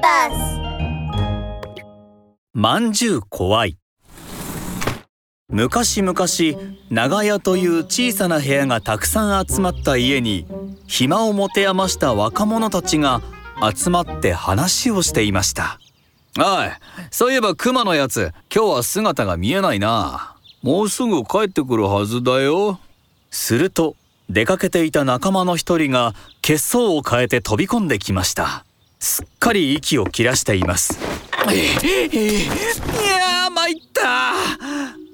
バスまんじゅう怖い。昔々長屋という小さな部屋がたくさん集まった家に暇を持て余した若者たちが集まって話をしていました。おいそういえばクマのやつ今日は姿が見えないな。もうすぐ帰ってくるはずだよ。すると出かけていた仲間の一人が血相を変えて飛び込んできましたすっかり息を切らしています。いやー参った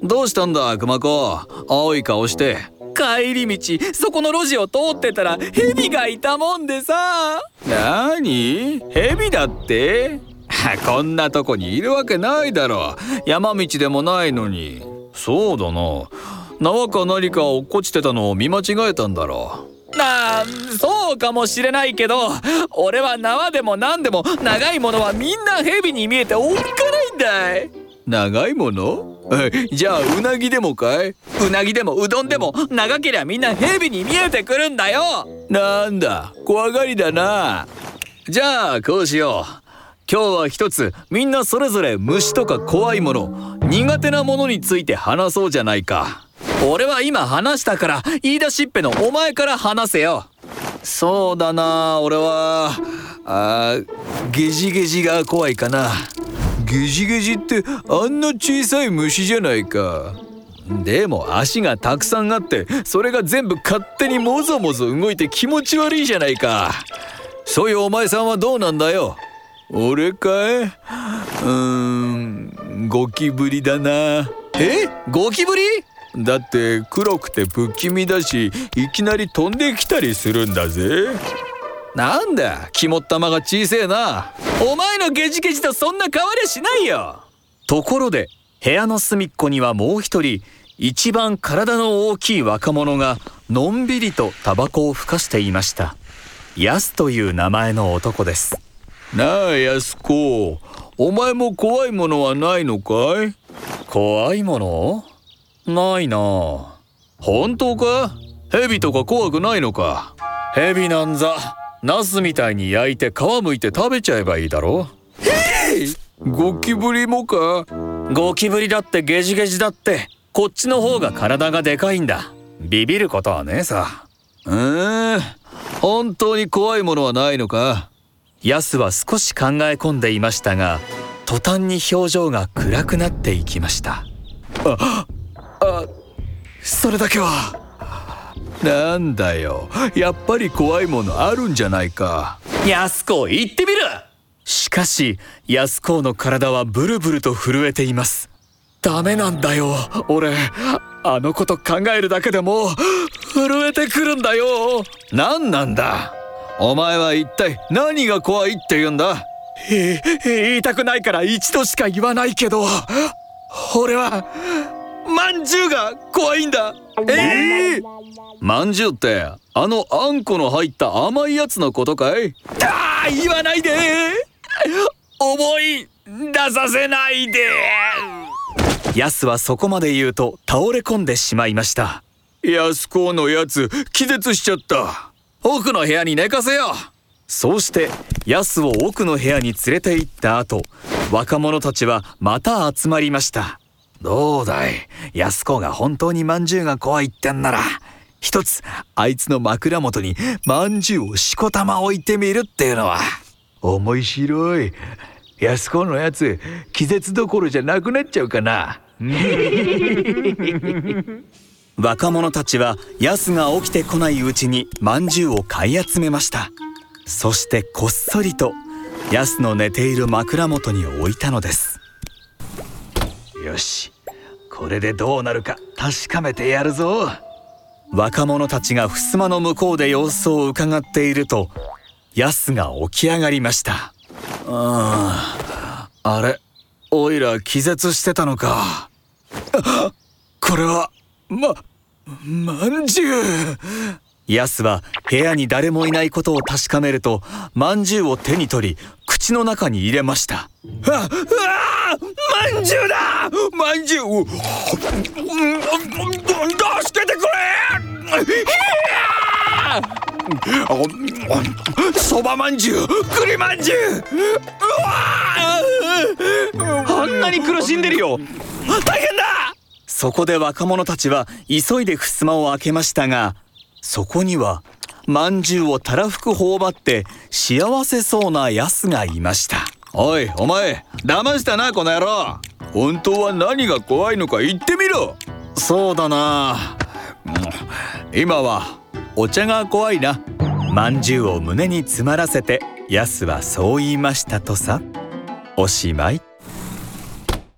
どうしたんだ熊子。青い顔して。帰り道そこの路地を通ってたら蛇がいたもんでさ。なに蛇だって？こんなとこにいるわけないだろ。山道でもないのに。そうだな。縄か何か落っこちてたのを見間違えたんだろうなあそうかもしれないけど俺は縄でも何でも長いものはみんな蛇に見えておっかないんだい。長いもの？じゃあうなぎでもかい？うなぎでもうどんでも長けりゃみんな蛇に見えてくるんだよ。なんだ？怖がりだな。じゃあこうしよう。今日は一つみんなそれぞれ虫とか怖いもの苦手なものについて話そうじゃないか俺は今話したから言い出しっぺのお前から話せよ。そうだな俺は。あゲジゲジが怖いかな。ゲジゲジってあんな小さい虫じゃないか。でも足がたくさんあってそれが全部勝手にもぞもぞ動いて気持ち悪いじゃないか。そういうお前さんはどうなんだよ。俺かい？うーんゴキブリだな。え？ゴキブリ？だって黒くて不気味だしいきなり飛んできたりするんだぜ。なんだ肝っ玉が小せえな。お前のゲジゲジとそんな変わりゃしないよ。ところで部屋の隅っこにはもう一人一番体の大きい若者がのんびりとタバコをふかしていました。ヤスという名前の男です。なあヤスコ。お前も怖いものはないのかい？怖いもの？ないな本当か？蛇とか怖くないのか？蛇なんざナスみたいに焼いて皮むいて食べちゃえばいいだろ？へいゴキブリもか？ゴキブリだってゲジゲジだってこっちの方が体がでかいんだ。ビビることはねえさ。うーん本当に怖いものはないのか？ヤスは少し考え込んでいましたが途端に表情が暗くなっていきました。ああそれだけは。なんだよ。やっぱり怖いものあるんじゃないか。ヤスコ言ってみる。しかしヤスコの体はブルブルと震えています。ダメなんだよ俺。あのこと考えるだけでも震えてくるんだよ。何なんだ？お前は一体何が怖いって言うんだ？言いたくないから一度しか言わないけど。俺はまんじゅうが怖いんだ。ええー、まんじゅうってあのあんこの入った甘いやつのことかい？あ言わないで。思い出させないで。ヤスはそこまで言うと倒れ込んでしまいました。ヤスコのやつ気絶しちゃった。奥の部屋に寝かせよ。うそうしてヤスを奥の部屋に連れて行った後若者たちはまた集まりましたどうだい？安子が本当にまんじゅうが怖いってんなら。一つあいつの枕元にまんじゅうをしこたま置いてみるっていうのは。面白い。安子のやつ気絶どころじゃなくなっちゃうかな。若者たちはヤスが起きてこないうちにまんじゅうを買い集めました。そしてこっそりとヤスの寝ている枕元に置いたのですよし。これでどうなるか確かめてやるぞ。若者たちが襖の向こうで様子をうかがっているとヤスが起き上がりました。ああれおいら気絶してたのか。これはままんじゅう。ヤスは部屋に誰もいないことを確かめるとまんじゅうを手に取り口の中に入れました。ああまんじゅうだ！まんじゅう助けてくれそばまんじゅう栗まんじゅうあんなに苦しんでるよ大変だそこで若者たちは急いで襖を開けましたがそこにはまんじゅうをたらふく頬張って幸せそうなヤスがいました。おいお前騙したなこの野郎。本当は何が怖いのか言ってみろ。そうだな、今はお茶が怖いな。まんじゅうを胸に詰まらせてヤスはそう言いましたとさ。おしまい